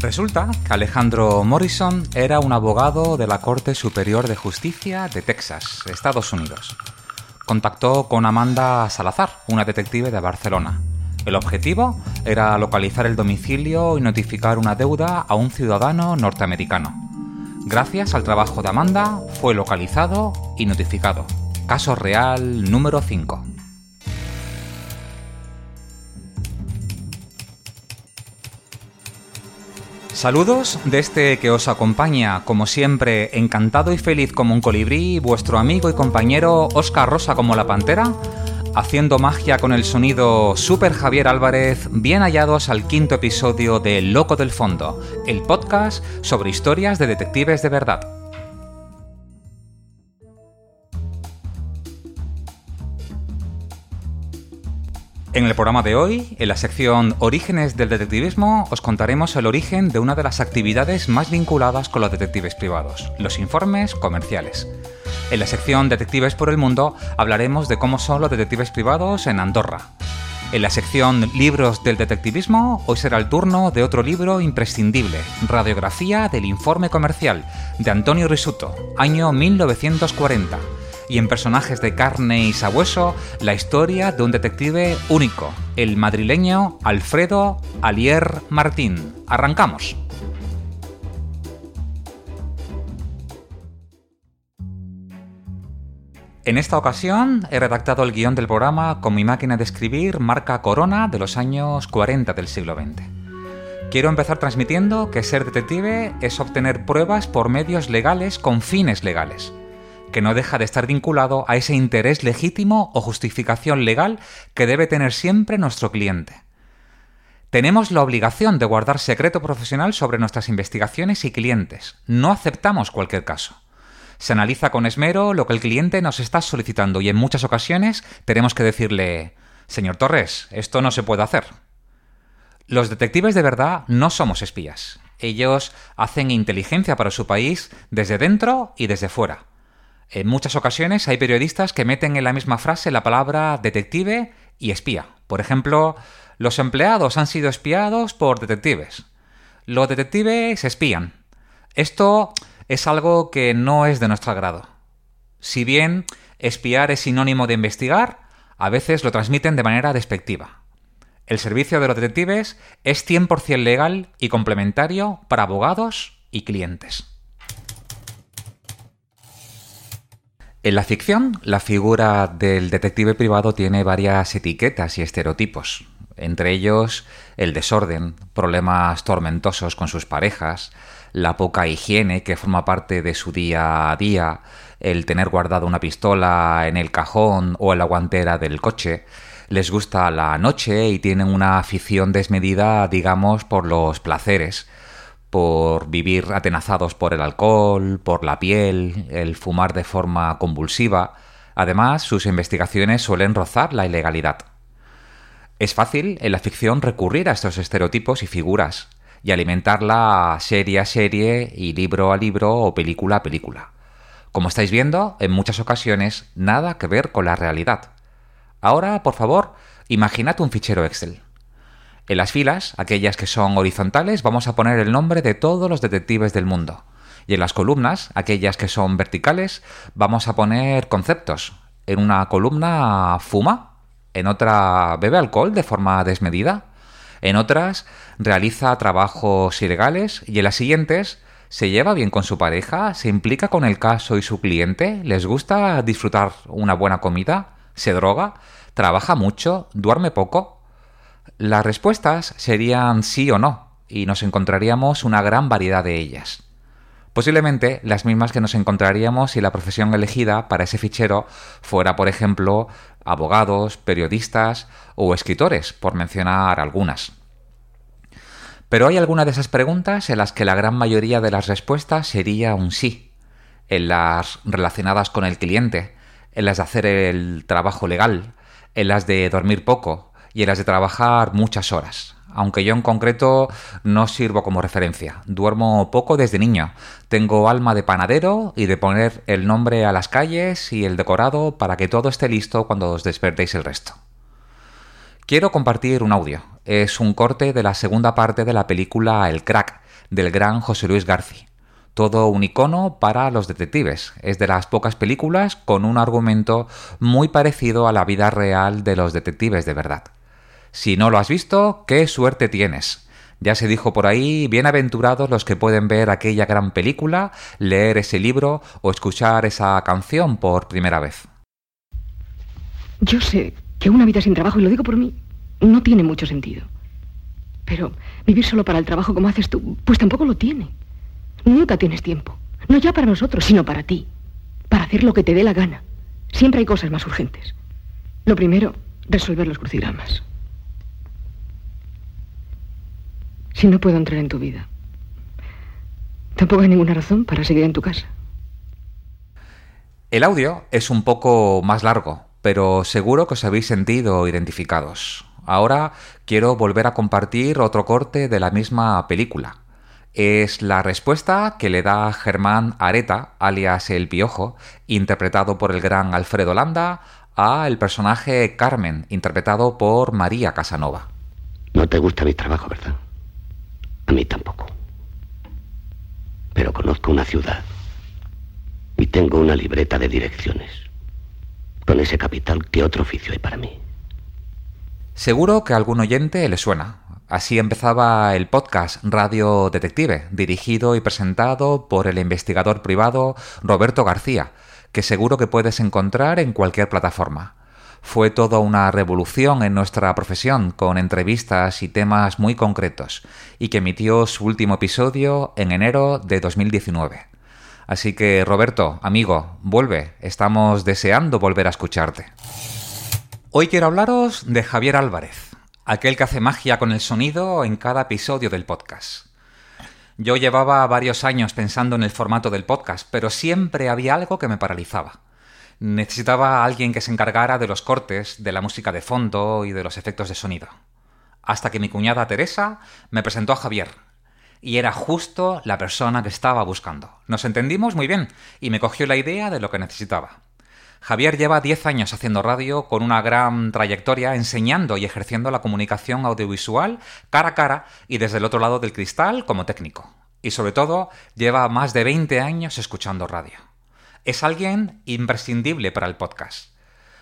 Resulta que Alejandro Morrison era un abogado de la Corte Superior de Justicia de Texas, Estados Unidos. Contactó con Amanda Salazar, una detective de Barcelona. El objetivo era localizar el domicilio y notificar una deuda a un ciudadano norteamericano. Gracias al trabajo de Amanda, fue localizado y notificado. Caso real número 5. Saludos de este que os acompaña, como siempre, encantado y feliz como un colibrí, vuestro amigo y compañero Oscar Rosa como la pantera, haciendo magia con el sonido Super Javier Álvarez, bien hallados al quinto episodio de Loco del Fondo, el podcast sobre historias de detectives de verdad. En el programa de hoy, en la sección Orígenes del Detectivismo, os contaremos el origen de una de las actividades más vinculadas con los detectives privados, los informes comerciales. En la sección Detectives por el Mundo hablaremos de cómo son los detectives privados en Andorra. En la sección Libros del Detectivismo, hoy será el turno de otro libro imprescindible, Radiografía del Informe Comercial, de Antonio Risuto, año 1940 y en personajes de carne y sabueso la historia de un detective único, el madrileño Alfredo Alier Martín. Arrancamos. En esta ocasión he redactado el guion del programa con mi máquina de escribir marca Corona de los años 40 del siglo XX. Quiero empezar transmitiendo que ser detective es obtener pruebas por medios legales con fines legales que no deja de estar vinculado a ese interés legítimo o justificación legal que debe tener siempre nuestro cliente. Tenemos la obligación de guardar secreto profesional sobre nuestras investigaciones y clientes. No aceptamos cualquier caso. Se analiza con esmero lo que el cliente nos está solicitando y en muchas ocasiones tenemos que decirle, Señor Torres, esto no se puede hacer. Los detectives de verdad no somos espías. Ellos hacen inteligencia para su país desde dentro y desde fuera. En muchas ocasiones hay periodistas que meten en la misma frase la palabra detective y espía. Por ejemplo, los empleados han sido espiados por detectives. Los detectives espían. Esto es algo que no es de nuestro agrado. Si bien espiar es sinónimo de investigar, a veces lo transmiten de manera despectiva. El servicio de los detectives es 100% legal y complementario para abogados y clientes. En la ficción, la figura del detective privado tiene varias etiquetas y estereotipos, entre ellos el desorden, problemas tormentosos con sus parejas, la poca higiene que forma parte de su día a día, el tener guardado una pistola en el cajón o en la guantera del coche, les gusta la noche y tienen una afición desmedida, digamos, por los placeres, por vivir atenazados por el alcohol, por la piel, el fumar de forma convulsiva. Además, sus investigaciones suelen rozar la ilegalidad. Es fácil en la ficción recurrir a estos estereotipos y figuras, y alimentarla serie a serie y libro a libro o película a película. Como estáis viendo, en muchas ocasiones nada que ver con la realidad. Ahora, por favor, imaginad un fichero Excel. En las filas, aquellas que son horizontales, vamos a poner el nombre de todos los detectives del mundo. Y en las columnas, aquellas que son verticales, vamos a poner conceptos. En una columna fuma, en otra bebe alcohol de forma desmedida, en otras realiza trabajos ilegales y en las siguientes se lleva bien con su pareja, se implica con el caso y su cliente, les gusta disfrutar una buena comida, se droga, trabaja mucho, duerme poco, las respuestas serían sí o no, y nos encontraríamos una gran variedad de ellas. Posiblemente las mismas que nos encontraríamos si la profesión elegida para ese fichero fuera, por ejemplo, abogados, periodistas o escritores, por mencionar algunas. Pero hay algunas de esas preguntas en las que la gran mayoría de las respuestas sería un sí. En las relacionadas con el cliente, en las de hacer el trabajo legal, en las de dormir poco y en las de trabajar muchas horas. Aunque yo en concreto no sirvo como referencia. Duermo poco desde niño. Tengo alma de panadero y de poner el nombre a las calles y el decorado para que todo esté listo cuando os despertéis el resto. Quiero compartir un audio. Es un corte de la segunda parte de la película El Crack, del gran José Luis García todo un icono para los detectives. Es de las pocas películas con un argumento muy parecido a la vida real de los detectives de verdad. Si no lo has visto, qué suerte tienes. Ya se dijo por ahí, bienaventurados los que pueden ver aquella gran película, leer ese libro o escuchar esa canción por primera vez. Yo sé que una vida sin trabajo, y lo digo por mí, no tiene mucho sentido. Pero vivir solo para el trabajo como haces tú, pues tampoco lo tiene. Nunca tienes tiempo. No ya para nosotros, sino para ti. Para hacer lo que te dé la gana. Siempre hay cosas más urgentes. Lo primero, resolver los crucigramas. Si no puedo entrar en tu vida, tampoco hay ninguna razón para seguir en tu casa. El audio es un poco más largo, pero seguro que os habéis sentido identificados. Ahora quiero volver a compartir otro corte de la misma película es la respuesta que le da Germán Areta, alias El Piojo, interpretado por el gran Alfredo Landa, a el personaje Carmen, interpretado por María Casanova. No te gusta mi trabajo, ¿verdad? A mí tampoco. Pero conozco una ciudad y tengo una libreta de direcciones. Con ese capital, ¿qué otro oficio hay para mí? Seguro que a algún oyente le suena, Así empezaba el podcast Radio Detective, dirigido y presentado por el investigador privado Roberto García, que seguro que puedes encontrar en cualquier plataforma. Fue toda una revolución en nuestra profesión, con entrevistas y temas muy concretos, y que emitió su último episodio en enero de 2019. Así que, Roberto, amigo, vuelve, estamos deseando volver a escucharte. Hoy quiero hablaros de Javier Álvarez aquel que hace magia con el sonido en cada episodio del podcast. Yo llevaba varios años pensando en el formato del podcast, pero siempre había algo que me paralizaba. Necesitaba a alguien que se encargara de los cortes, de la música de fondo y de los efectos de sonido. Hasta que mi cuñada Teresa me presentó a Javier. Y era justo la persona que estaba buscando. Nos entendimos muy bien y me cogió la idea de lo que necesitaba. Javier lleva 10 años haciendo radio con una gran trayectoria enseñando y ejerciendo la comunicación audiovisual cara a cara y desde el otro lado del cristal como técnico. Y sobre todo, lleva más de 20 años escuchando radio. Es alguien imprescindible para el podcast.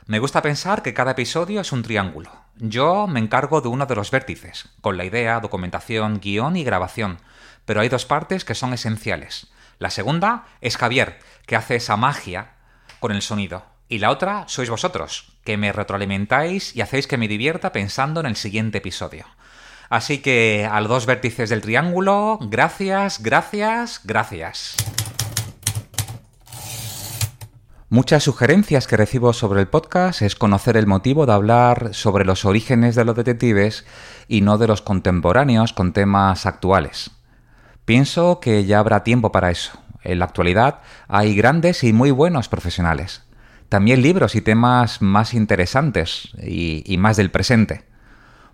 Me gusta pensar que cada episodio es un triángulo. Yo me encargo de uno de los vértices, con la idea, documentación, guion y grabación, pero hay dos partes que son esenciales. La segunda es Javier, que hace esa magia con el sonido. Y la otra sois vosotros, que me retroalimentáis y hacéis que me divierta pensando en el siguiente episodio. Así que a los dos vértices del triángulo, gracias, gracias, gracias. Muchas sugerencias que recibo sobre el podcast es conocer el motivo de hablar sobre los orígenes de los detectives y no de los contemporáneos con temas actuales. Pienso que ya habrá tiempo para eso. En la actualidad hay grandes y muy buenos profesionales. También libros y temas más interesantes y, más del presente.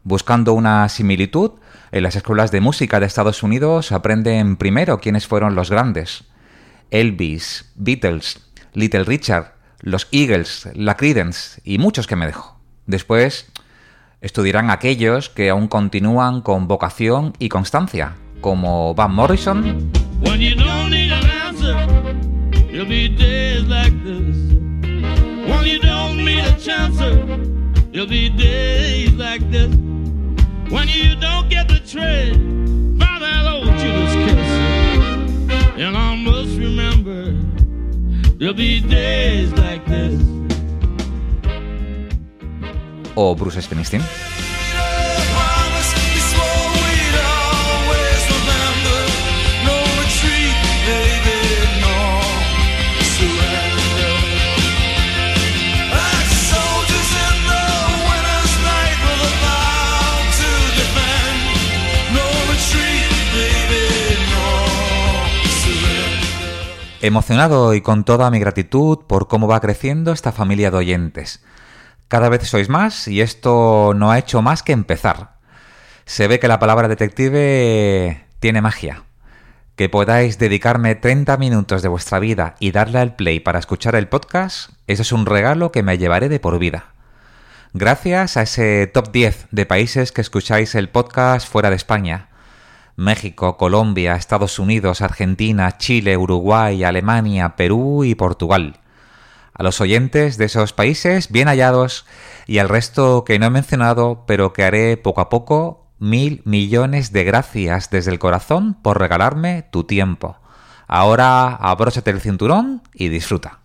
Buscando una similitud, en las escuelas de música de Estados Unidos aprenden primero quiénes fueron los grandes. Elvis, Beatles, Little Richard, los Eagles, la Creedence y muchos que me dejo. Después estudiarán aquellos que aún continúan con vocación y constancia, como Van Morrison, O Bruce Springsteen. Emocionado y con toda mi gratitud por cómo va creciendo esta familia de oyentes. Cada vez sois más y esto no ha hecho más que empezar. Se ve que la palabra detective tiene magia. Que podáis dedicarme 30 minutos de vuestra vida y darle al play para escuchar el podcast, eso es un regalo que me llevaré de por vida. Gracias a ese top 10 de países que escucháis el podcast fuera de España. México, Colombia, Estados Unidos, Argentina, Chile, Uruguay, Alemania, Perú y Portugal. A los oyentes de esos países, bien hallados, y al resto que no he mencionado, pero que haré poco a poco, mil millones de gracias desde el corazón por regalarme tu tiempo. Ahora abróchate el cinturón y disfruta.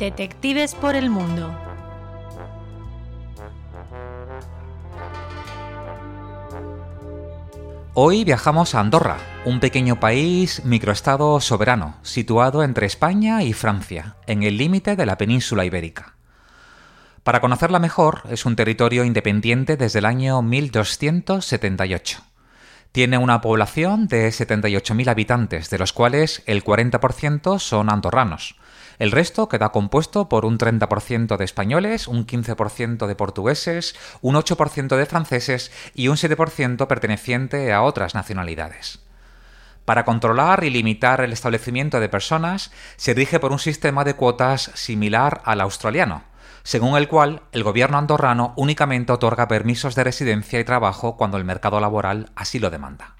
Detectives por el Mundo. Hoy viajamos a Andorra, un pequeño país microestado soberano, situado entre España y Francia, en el límite de la península ibérica. Para conocerla mejor, es un territorio independiente desde el año 1278. Tiene una población de 78.000 habitantes, de los cuales el 40% son andorranos, el resto queda compuesto por un 30% de españoles, un 15% de portugueses, un 8% de franceses y un 7% perteneciente a otras nacionalidades. Para controlar y limitar el establecimiento de personas, se rige por un sistema de cuotas similar al australiano, según el cual el gobierno andorrano únicamente otorga permisos de residencia y trabajo cuando el mercado laboral así lo demanda.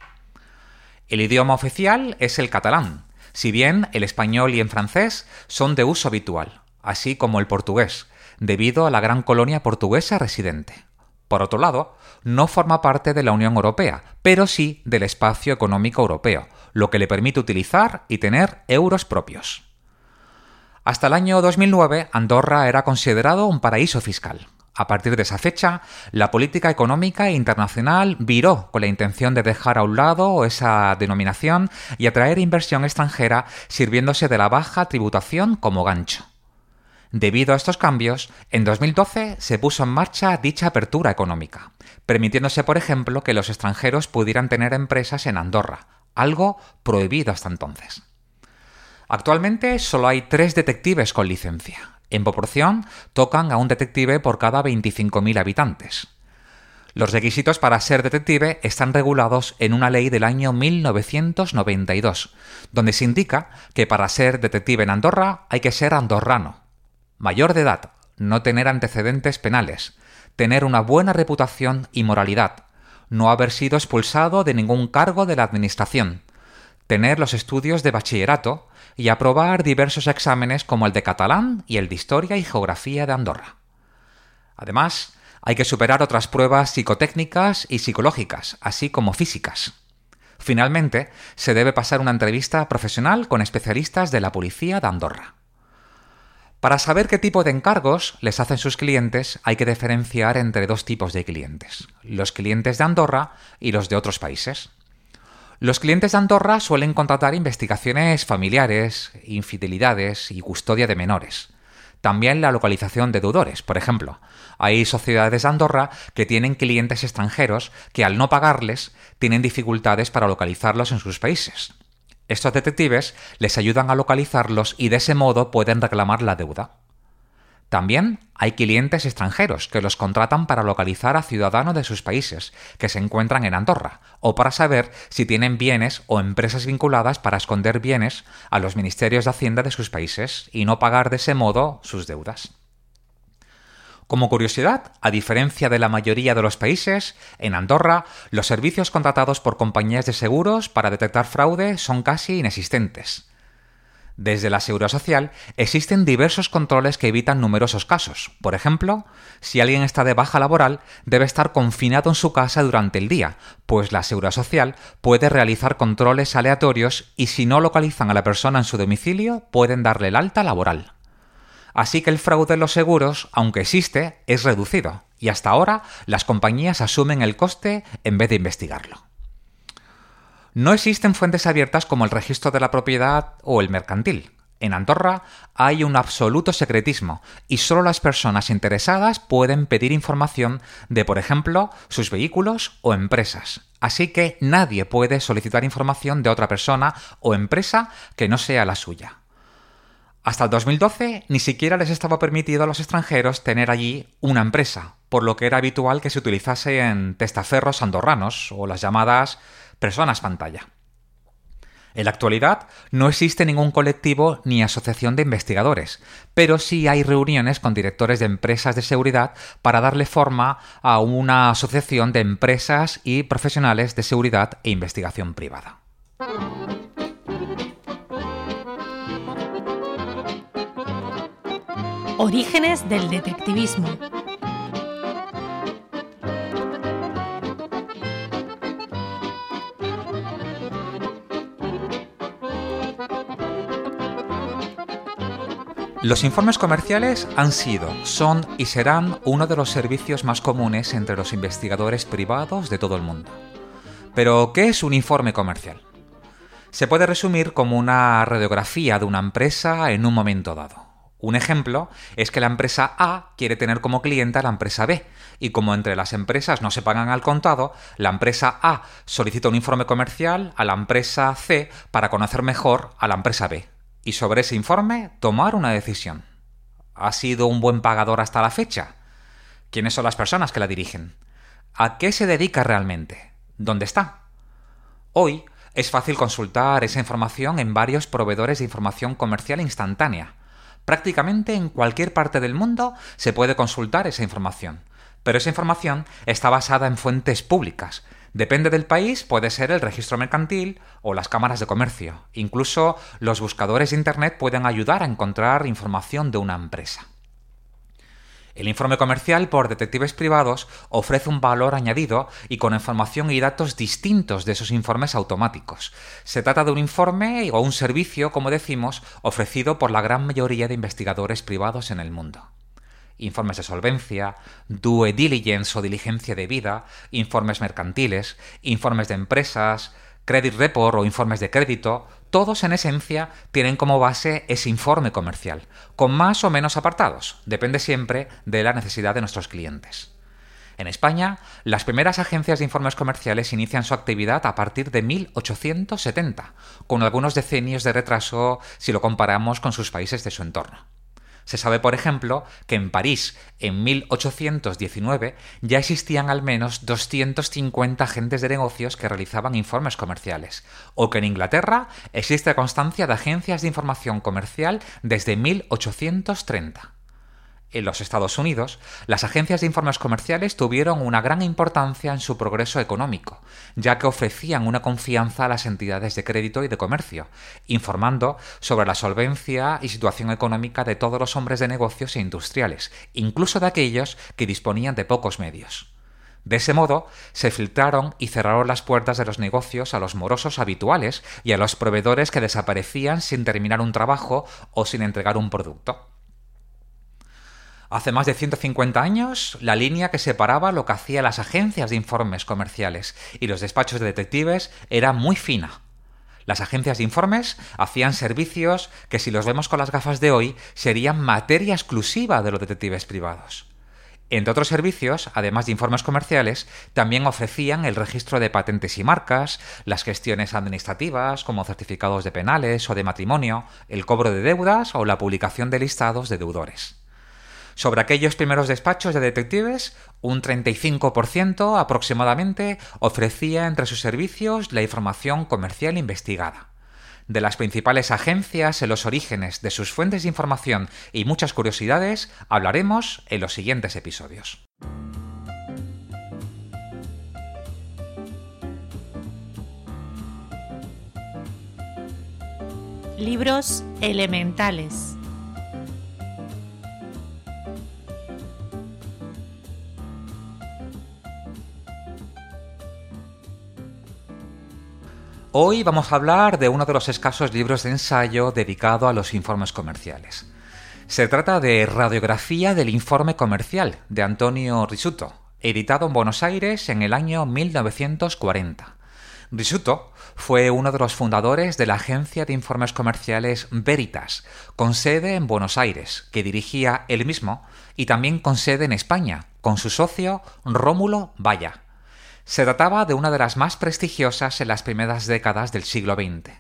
El idioma oficial es el catalán, si bien el español y el francés son de uso habitual, así como el portugués, debido a la gran colonia portuguesa residente. Por otro lado, no forma parte de la Unión Europea, pero sí del espacio económico europeo, lo que le permite utilizar y tener euros propios. Hasta el año 2009, Andorra era considerado un paraíso fiscal. A partir de esa fecha, la política económica internacional viró con la intención de dejar a un lado esa denominación y atraer inversión extranjera sirviéndose de la baja tributación como gancho. Debido a estos cambios, en 2012 se puso en marcha dicha apertura económica, permitiéndose, por ejemplo, que los extranjeros pudieran tener empresas en Andorra, algo prohibido hasta entonces. Actualmente solo hay tres detectives con licencia, en proporción, tocan a un detective por cada 25.000 habitantes. Los requisitos para ser detective están regulados en una ley del año 1992, donde se indica que para ser detective en Andorra hay que ser andorrano, mayor de edad, no tener antecedentes penales, tener una buena reputación y moralidad, no haber sido expulsado de ningún cargo de la Administración, tener los estudios de bachillerato y aprobar diversos exámenes como el de catalán y el de historia y geografía de Andorra. Además, hay que superar otras pruebas psicotécnicas y psicológicas, así como físicas. Finalmente, se debe pasar una entrevista profesional con especialistas de la policía de Andorra. Para saber qué tipo de encargos les hacen sus clientes, hay que diferenciar entre dos tipos de clientes, los clientes de Andorra y los de otros países. Los clientes de Andorra suelen contratar investigaciones familiares, infidelidades y custodia de menores. También la localización de deudores, por ejemplo. Hay sociedades de Andorra que tienen clientes extranjeros que al no pagarles tienen dificultades para localizarlos en sus países. Estos detectives les ayudan a localizarlos y de ese modo pueden reclamar la deuda. También hay clientes extranjeros que los contratan para localizar a ciudadanos de sus países que se encuentran en Andorra o para saber si tienen bienes o empresas vinculadas para esconder bienes a los ministerios de Hacienda de sus países y no pagar de ese modo sus deudas. Como curiosidad, a diferencia de la mayoría de los países, en Andorra los servicios contratados por compañías de seguros para detectar fraude son casi inexistentes. Desde la Seguridad Social existen diversos controles que evitan numerosos casos. Por ejemplo, si alguien está de baja laboral, debe estar confinado en su casa durante el día, pues la Seguridad Social puede realizar controles aleatorios y si no localizan a la persona en su domicilio, pueden darle el alta laboral. Así que el fraude en los seguros, aunque existe, es reducido, y hasta ahora las compañías asumen el coste en vez de investigarlo. No existen fuentes abiertas como el registro de la propiedad o el mercantil. En Andorra hay un absoluto secretismo y solo las personas interesadas pueden pedir información de, por ejemplo, sus vehículos o empresas. Así que nadie puede solicitar información de otra persona o empresa que no sea la suya. Hasta el 2012 ni siquiera les estaba permitido a los extranjeros tener allí una empresa, por lo que era habitual que se utilizase en testaferros andorranos o las llamadas personas pantalla. En la actualidad no existe ningún colectivo ni asociación de investigadores, pero sí hay reuniones con directores de empresas de seguridad para darle forma a una asociación de empresas y profesionales de seguridad e investigación privada. Orígenes del detectivismo. Los informes comerciales han sido, son y serán uno de los servicios más comunes entre los investigadores privados de todo el mundo. Pero, ¿qué es un informe comercial? Se puede resumir como una radiografía de una empresa en un momento dado. Un ejemplo es que la empresa A quiere tener como cliente a la empresa B, y como entre las empresas no se pagan al contado, la empresa A solicita un informe comercial a la empresa C para conocer mejor a la empresa B y sobre ese informe tomar una decisión. ¿Ha sido un buen pagador hasta la fecha? ¿Quiénes son las personas que la dirigen? ¿A qué se dedica realmente? ¿Dónde está? Hoy es fácil consultar esa información en varios proveedores de información comercial instantánea. Prácticamente en cualquier parte del mundo se puede consultar esa información. Pero esa información está basada en fuentes públicas, Depende del país, puede ser el registro mercantil o las cámaras de comercio. Incluso los buscadores de Internet pueden ayudar a encontrar información de una empresa. El informe comercial por detectives privados ofrece un valor añadido y con información y datos distintos de esos informes automáticos. Se trata de un informe o un servicio, como decimos, ofrecido por la gran mayoría de investigadores privados en el mundo informes de solvencia, due diligence o diligencia de vida, informes mercantiles, informes de empresas, credit report o informes de crédito, todos en esencia tienen como base ese informe comercial, con más o menos apartados, depende siempre de la necesidad de nuestros clientes. En España, las primeras agencias de informes comerciales inician su actividad a partir de 1870, con algunos decenios de retraso si lo comparamos con sus países de su entorno. Se sabe, por ejemplo, que en París, en 1819, ya existían al menos 250 agentes de negocios que realizaban informes comerciales, o que en Inglaterra existe constancia de agencias de información comercial desde 1830. En los Estados Unidos, las agencias de informes comerciales tuvieron una gran importancia en su progreso económico, ya que ofrecían una confianza a las entidades de crédito y de comercio, informando sobre la solvencia y situación económica de todos los hombres de negocios e industriales, incluso de aquellos que disponían de pocos medios. De ese modo, se filtraron y cerraron las puertas de los negocios a los morosos habituales y a los proveedores que desaparecían sin terminar un trabajo o sin entregar un producto. Hace más de 150 años, la línea que separaba lo que hacían las agencias de informes comerciales y los despachos de detectives era muy fina. Las agencias de informes hacían servicios que si los vemos con las gafas de hoy serían materia exclusiva de los detectives privados. Entre otros servicios, además de informes comerciales, también ofrecían el registro de patentes y marcas, las gestiones administrativas como certificados de penales o de matrimonio, el cobro de deudas o la publicación de listados de deudores. Sobre aquellos primeros despachos de detectives, un 35% aproximadamente ofrecía entre sus servicios la información comercial investigada. De las principales agencias, en los orígenes de sus fuentes de información y muchas curiosidades hablaremos en los siguientes episodios. Libros elementales. Hoy vamos a hablar de uno de los escasos libros de ensayo dedicado a los informes comerciales. Se trata de Radiografía del Informe Comercial de Antonio Risuto, editado en Buenos Aires en el año 1940. Risuto fue uno de los fundadores de la agencia de informes comerciales Veritas, con sede en Buenos Aires, que dirigía él mismo, y también con sede en España, con su socio Rómulo Valla. Se trataba de una de las más prestigiosas en las primeras décadas del siglo XX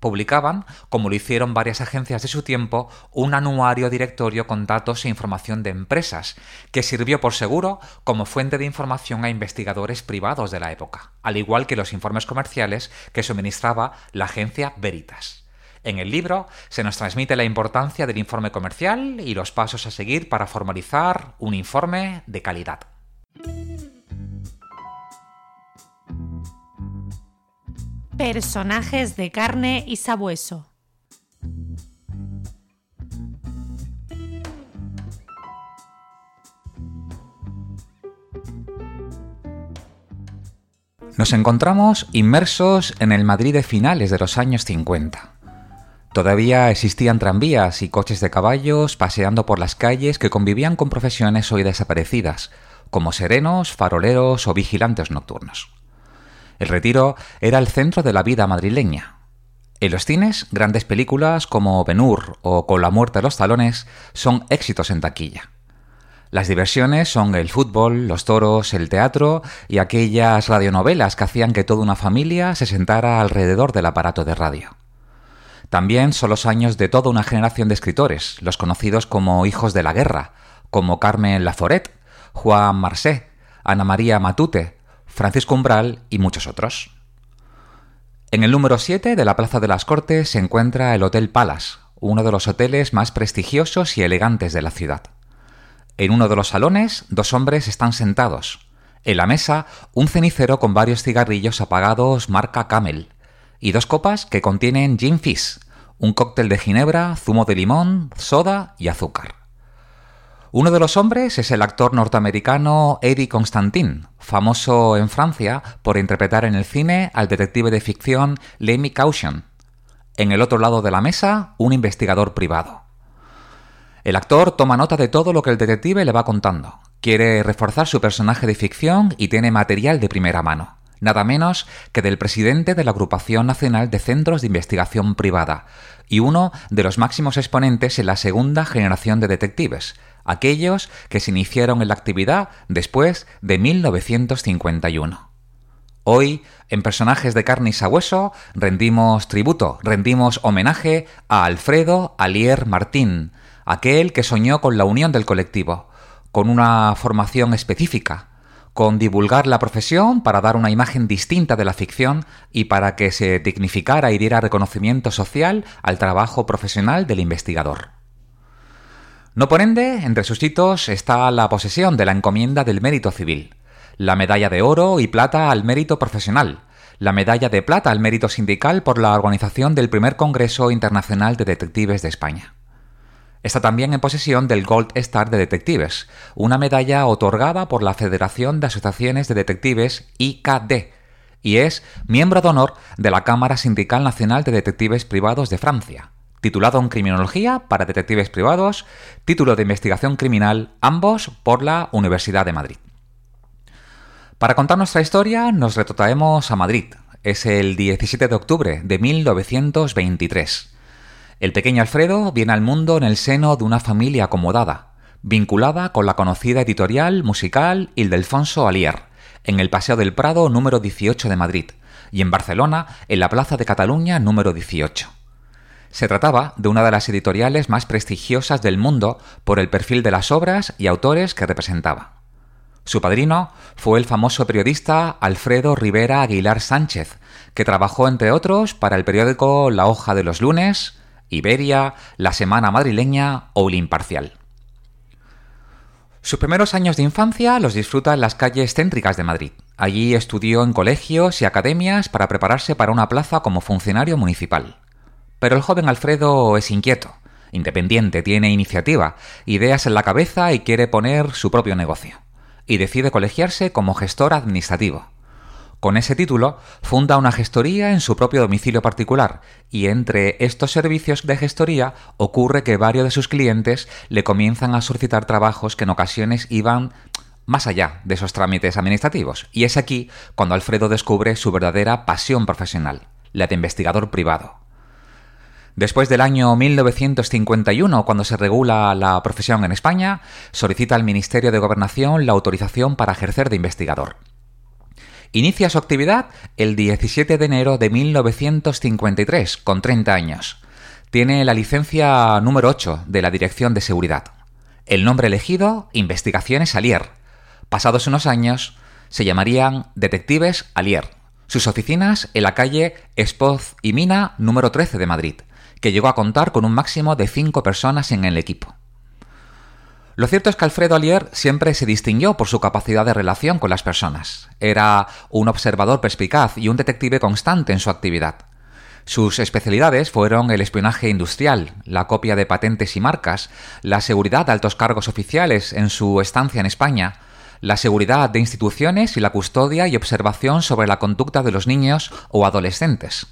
publicaban, como lo hicieron varias agencias de su tiempo, un anuario directorio con datos e información de empresas, que sirvió por seguro como fuente de información a investigadores privados de la época, al igual que los informes comerciales que suministraba la agencia Veritas. En el libro se nos transmite la importancia del informe comercial y los pasos a seguir para formalizar un informe de calidad. Personajes de carne y sabueso. Nos encontramos inmersos en el Madrid de finales de los años 50. Todavía existían tranvías y coches de caballos paseando por las calles que convivían con profesiones hoy desaparecidas, como serenos, faroleros o vigilantes nocturnos. El retiro era el centro de la vida madrileña. En los cines, grandes películas como Ben Hur o Con la muerte de los talones son éxitos en taquilla. Las diversiones son el fútbol, los toros, el teatro y aquellas radionovelas que hacían que toda una familia se sentara alrededor del aparato de radio. También son los años de toda una generación de escritores, los conocidos como hijos de la guerra, como Carmen Laforet, Juan Marcé, Ana María Matute, Francisco Umbral y muchos otros. En el número 7 de la Plaza de las Cortes se encuentra el Hotel Palace, uno de los hoteles más prestigiosos y elegantes de la ciudad. En uno de los salones, dos hombres están sentados. En la mesa, un cenicero con varios cigarrillos apagados marca Camel y dos copas que contienen gin fizz, un cóctel de ginebra, zumo de limón, soda y azúcar. Uno de los hombres es el actor norteamericano Eddie Constantin, famoso en Francia por interpretar en el cine al detective de ficción Lemmy Caution. En el otro lado de la mesa, un investigador privado. El actor toma nota de todo lo que el detective le va contando. Quiere reforzar su personaje de ficción y tiene material de primera mano nada menos que del presidente de la Agrupación Nacional de Centros de Investigación Privada y uno de los máximos exponentes en la segunda generación de detectives, aquellos que se iniciaron en la actividad después de 1951. Hoy, en Personajes de carne y sabueso, rendimos tributo, rendimos homenaje a Alfredo Alier Martín, aquel que soñó con la unión del colectivo, con una formación específica, con divulgar la profesión para dar una imagen distinta de la ficción y para que se dignificara y diera reconocimiento social al trabajo profesional del investigador. No por ende, entre sus hitos está la posesión de la encomienda del mérito civil, la medalla de oro y plata al mérito profesional, la medalla de plata al mérito sindical por la organización del primer Congreso Internacional de Detectives de España. Está también en posesión del Gold Star de Detectives, una medalla otorgada por la Federación de Asociaciones de Detectives IKD, y es miembro de honor de la Cámara Sindical Nacional de Detectives Privados de Francia, titulado en Criminología para Detectives Privados, título de investigación criminal, ambos por la Universidad de Madrid. Para contar nuestra historia nos retrotraemos a Madrid. Es el 17 de octubre de 1923. El pequeño Alfredo viene al mundo en el seno de una familia acomodada, vinculada con la conocida editorial musical Ildefonso Alier, en el Paseo del Prado número 18 de Madrid, y en Barcelona, en la Plaza de Cataluña número 18. Se trataba de una de las editoriales más prestigiosas del mundo por el perfil de las obras y autores que representaba. Su padrino fue el famoso periodista Alfredo Rivera Aguilar Sánchez, que trabajó entre otros para el periódico La Hoja de los Lunes, Iberia, La Semana Madrileña o El Imparcial. Sus primeros años de infancia los disfruta en las calles céntricas de Madrid. Allí estudió en colegios y academias para prepararse para una plaza como funcionario municipal. Pero el joven Alfredo es inquieto, independiente, tiene iniciativa, ideas en la cabeza y quiere poner su propio negocio. Y decide colegiarse como gestor administrativo. Con ese título, funda una gestoría en su propio domicilio particular y entre estos servicios de gestoría ocurre que varios de sus clientes le comienzan a solicitar trabajos que en ocasiones iban más allá de esos trámites administrativos. Y es aquí cuando Alfredo descubre su verdadera pasión profesional, la de investigador privado. Después del año 1951, cuando se regula la profesión en España, solicita al Ministerio de Gobernación la autorización para ejercer de investigador. Inicia su actividad el 17 de enero de 1953, con 30 años. Tiene la licencia número 8 de la Dirección de Seguridad. El nombre elegido, Investigaciones Alier. Pasados unos años, se llamarían Detectives Alier. Sus oficinas en la calle Espoz y Mina número 13 de Madrid, que llegó a contar con un máximo de cinco personas en el equipo. Lo cierto es que Alfredo Alier siempre se distinguió por su capacidad de relación con las personas. Era un observador perspicaz y un detective constante en su actividad. Sus especialidades fueron el espionaje industrial, la copia de patentes y marcas, la seguridad de altos cargos oficiales en su estancia en España, la seguridad de instituciones y la custodia y observación sobre la conducta de los niños o adolescentes.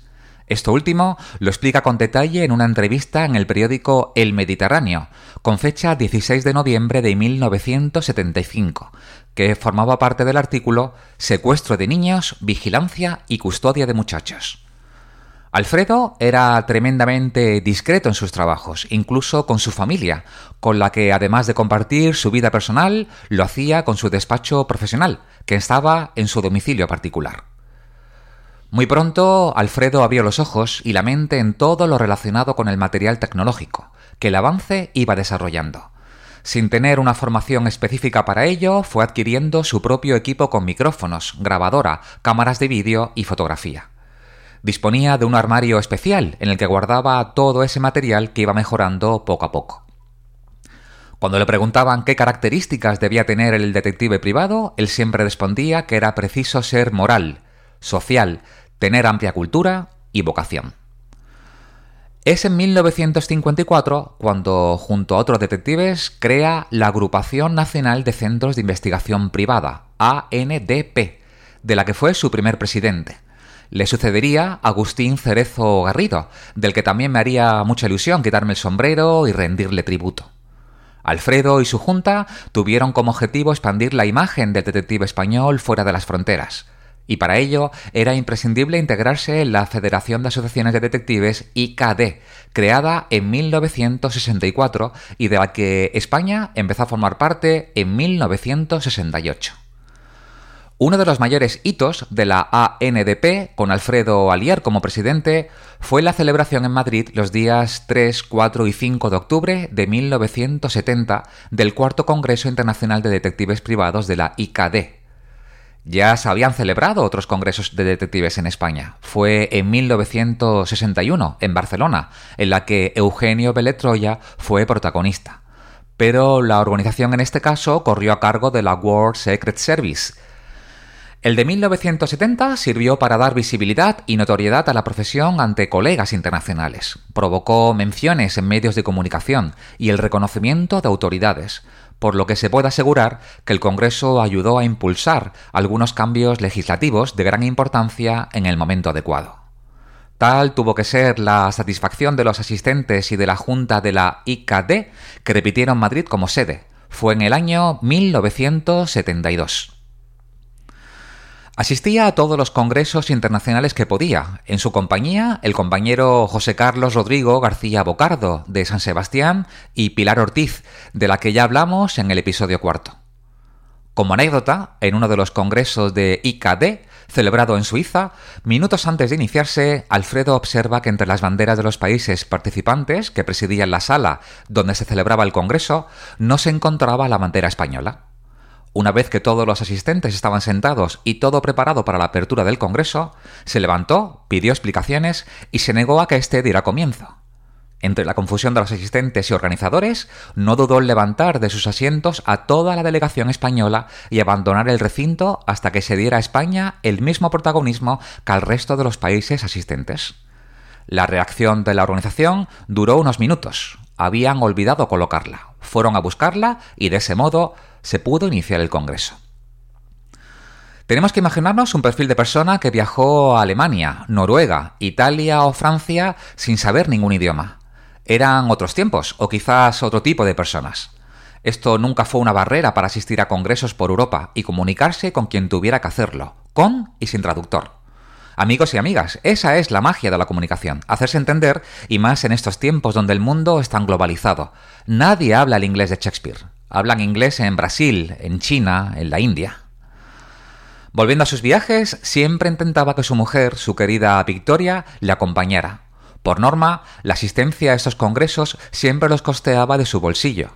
Esto último lo explica con detalle en una entrevista en el periódico El Mediterráneo, con fecha 16 de noviembre de 1975, que formaba parte del artículo Secuestro de niños, vigilancia y custodia de muchachos. Alfredo era tremendamente discreto en sus trabajos, incluso con su familia, con la que además de compartir su vida personal, lo hacía con su despacho profesional, que estaba en su domicilio particular. Muy pronto, Alfredo abrió los ojos y la mente en todo lo relacionado con el material tecnológico, que el avance iba desarrollando. Sin tener una formación específica para ello, fue adquiriendo su propio equipo con micrófonos, grabadora, cámaras de vídeo y fotografía. Disponía de un armario especial en el que guardaba todo ese material que iba mejorando poco a poco. Cuando le preguntaban qué características debía tener el detective privado, él siempre respondía que era preciso ser moral, social, tener amplia cultura y vocación. Es en 1954 cuando, junto a otros detectives, crea la Agrupación Nacional de Centros de Investigación Privada, ANDP, de la que fue su primer presidente. Le sucedería Agustín Cerezo Garrido, del que también me haría mucha ilusión quitarme el sombrero y rendirle tributo. Alfredo y su junta tuvieron como objetivo expandir la imagen del detective español fuera de las fronteras, y para ello era imprescindible integrarse en la Federación de Asociaciones de Detectives IKD, creada en 1964 y de la que España empezó a formar parte en 1968. Uno de los mayores hitos de la ANDP, con Alfredo Alier como presidente, fue la celebración en Madrid los días 3, 4 y 5 de octubre de 1970 del Cuarto Congreso Internacional de Detectives Privados de la IKD. Ya se habían celebrado otros congresos de detectives en España. Fue en 1961, en Barcelona, en la que Eugenio Beletroya fue protagonista. Pero la organización en este caso corrió a cargo de la World Secret Service, el de 1970 sirvió para dar visibilidad y notoriedad a la profesión ante colegas internacionales. Provocó menciones en medios de comunicación y el reconocimiento de autoridades, por lo que se puede asegurar que el Congreso ayudó a impulsar algunos cambios legislativos de gran importancia en el momento adecuado. Tal tuvo que ser la satisfacción de los asistentes y de la Junta de la IKD, que repitieron Madrid como sede. Fue en el año 1972. Asistía a todos los congresos internacionales que podía. En su compañía, el compañero José Carlos Rodrigo García Bocardo, de San Sebastián, y Pilar Ortiz, de la que ya hablamos en el episodio cuarto. Como anécdota, en uno de los congresos de IKD, celebrado en Suiza, minutos antes de iniciarse, Alfredo observa que entre las banderas de los países participantes que presidían la sala donde se celebraba el congreso, no se encontraba la bandera española. Una vez que todos los asistentes estaban sentados y todo preparado para la apertura del Congreso, se levantó, pidió explicaciones y se negó a que éste diera comienzo. Entre la confusión de los asistentes y organizadores, no dudó en levantar de sus asientos a toda la delegación española y abandonar el recinto hasta que se diera a España el mismo protagonismo que al resto de los países asistentes. La reacción de la organización duró unos minutos. Habían olvidado colocarla. Fueron a buscarla y de ese modo se pudo iniciar el Congreso. Tenemos que imaginarnos un perfil de persona que viajó a Alemania, Noruega, Italia o Francia sin saber ningún idioma. Eran otros tiempos, o quizás otro tipo de personas. Esto nunca fue una barrera para asistir a congresos por Europa y comunicarse con quien tuviera que hacerlo, con y sin traductor. Amigos y amigas, esa es la magia de la comunicación, hacerse entender y más en estos tiempos donde el mundo es tan globalizado. Nadie habla el inglés de Shakespeare. Hablan inglés en Brasil, en China, en la India. Volviendo a sus viajes, siempre intentaba que su mujer, su querida Victoria, le acompañara. Por norma, la asistencia a estos congresos siempre los costeaba de su bolsillo.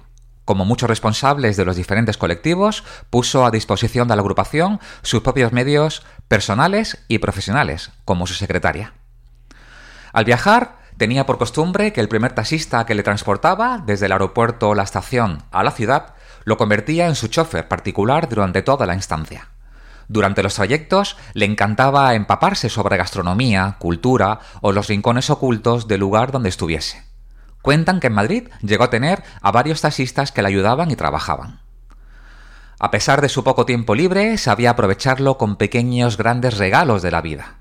Como muchos responsables de los diferentes colectivos, puso a disposición de la agrupación sus propios medios personales y profesionales, como su secretaria. Al viajar, tenía por costumbre que el primer taxista que le transportaba desde el aeropuerto o la estación a la ciudad lo convertía en su chofer particular durante toda la instancia. Durante los trayectos le encantaba empaparse sobre gastronomía, cultura o los rincones ocultos del lugar donde estuviese. Cuentan que en Madrid llegó a tener a varios taxistas que le ayudaban y trabajaban. A pesar de su poco tiempo libre, sabía aprovecharlo con pequeños grandes regalos de la vida.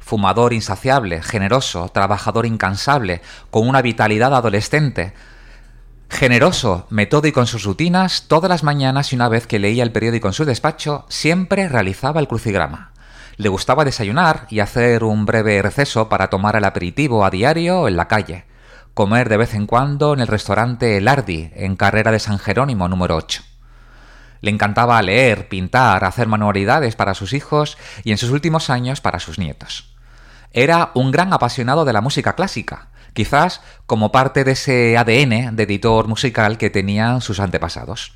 Fumador insaciable, generoso, trabajador incansable, con una vitalidad adolescente, Generoso, metódico en sus rutinas, todas las mañanas y una vez que leía el periódico en su despacho, siempre realizaba el crucigrama. Le gustaba desayunar y hacer un breve receso para tomar el aperitivo a diario en la calle. Comer de vez en cuando en el restaurante Lardi, en carrera de San Jerónimo número 8. Le encantaba leer, pintar, hacer manualidades para sus hijos y en sus últimos años para sus nietos. Era un gran apasionado de la música clásica, quizás como parte de ese ADN de editor musical que tenían sus antepasados.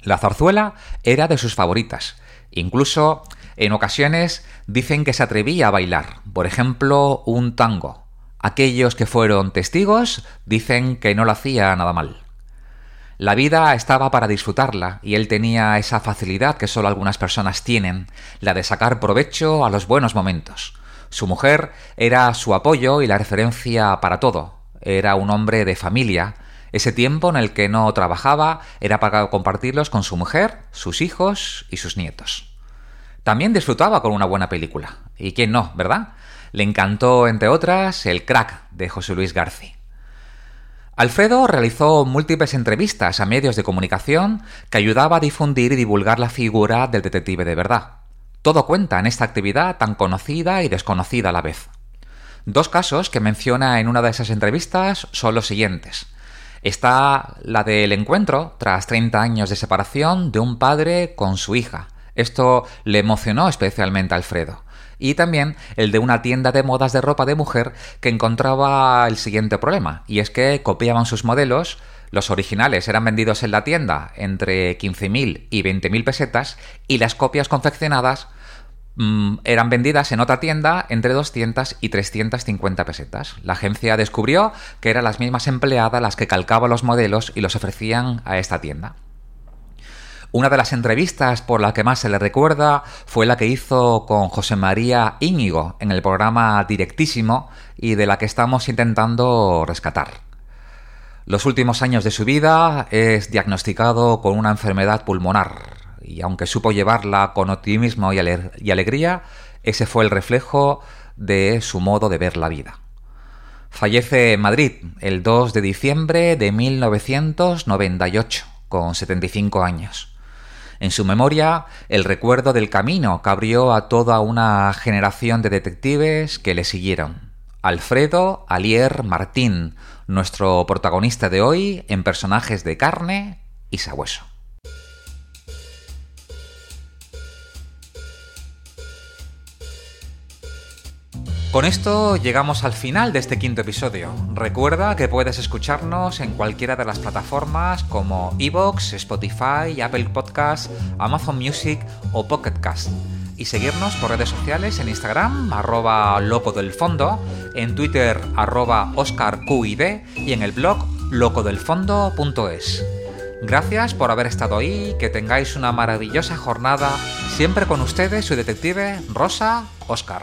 La zarzuela era de sus favoritas, incluso en ocasiones dicen que se atrevía a bailar, por ejemplo, un tango. Aquellos que fueron testigos dicen que no lo hacía nada mal. La vida estaba para disfrutarla y él tenía esa facilidad que solo algunas personas tienen, la de sacar provecho a los buenos momentos. Su mujer era su apoyo y la referencia para todo. Era un hombre de familia. Ese tiempo en el que no trabajaba era para compartirlos con su mujer, sus hijos y sus nietos. También disfrutaba con una buena película. ¿Y quién no, verdad? Le encantó, entre otras, El crack de José Luis García. Alfredo realizó múltiples entrevistas a medios de comunicación que ayudaba a difundir y divulgar la figura del detective de verdad. Todo cuenta en esta actividad tan conocida y desconocida a la vez. Dos casos que menciona en una de esas entrevistas son los siguientes. Está la del encuentro, tras 30 años de separación, de un padre con su hija. Esto le emocionó especialmente a Alfredo y también el de una tienda de modas de ropa de mujer que encontraba el siguiente problema, y es que copiaban sus modelos, los originales eran vendidos en la tienda entre 15.000 y 20.000 pesetas, y las copias confeccionadas mm, eran vendidas en otra tienda entre 200 y 350 pesetas. La agencia descubrió que eran las mismas empleadas las que calcaban los modelos y los ofrecían a esta tienda. Una de las entrevistas por la que más se le recuerda fue la que hizo con José María Íñigo en el programa Directísimo y de la que estamos intentando rescatar. Los últimos años de su vida es diagnosticado con una enfermedad pulmonar y aunque supo llevarla con optimismo y, y alegría, ese fue el reflejo de su modo de ver la vida. Fallece en Madrid el 2 de diciembre de 1998, con 75 años. En su memoria, el recuerdo del camino que abrió a toda una generación de detectives que le siguieron. Alfredo Alier Martín, nuestro protagonista de hoy en personajes de carne y sabueso. Con esto llegamos al final de este quinto episodio. Recuerda que puedes escucharnos en cualquiera de las plataformas como Evox, Spotify, Apple Podcasts, Amazon Music o Pocket Cast. Y seguirnos por redes sociales en Instagram, arroba loco del fondo, en Twitter, arroba OscarQID y en el blog locodelfondo.es. Gracias por haber estado ahí, que tengáis una maravillosa jornada, siempre con ustedes su detective Rosa Oscar.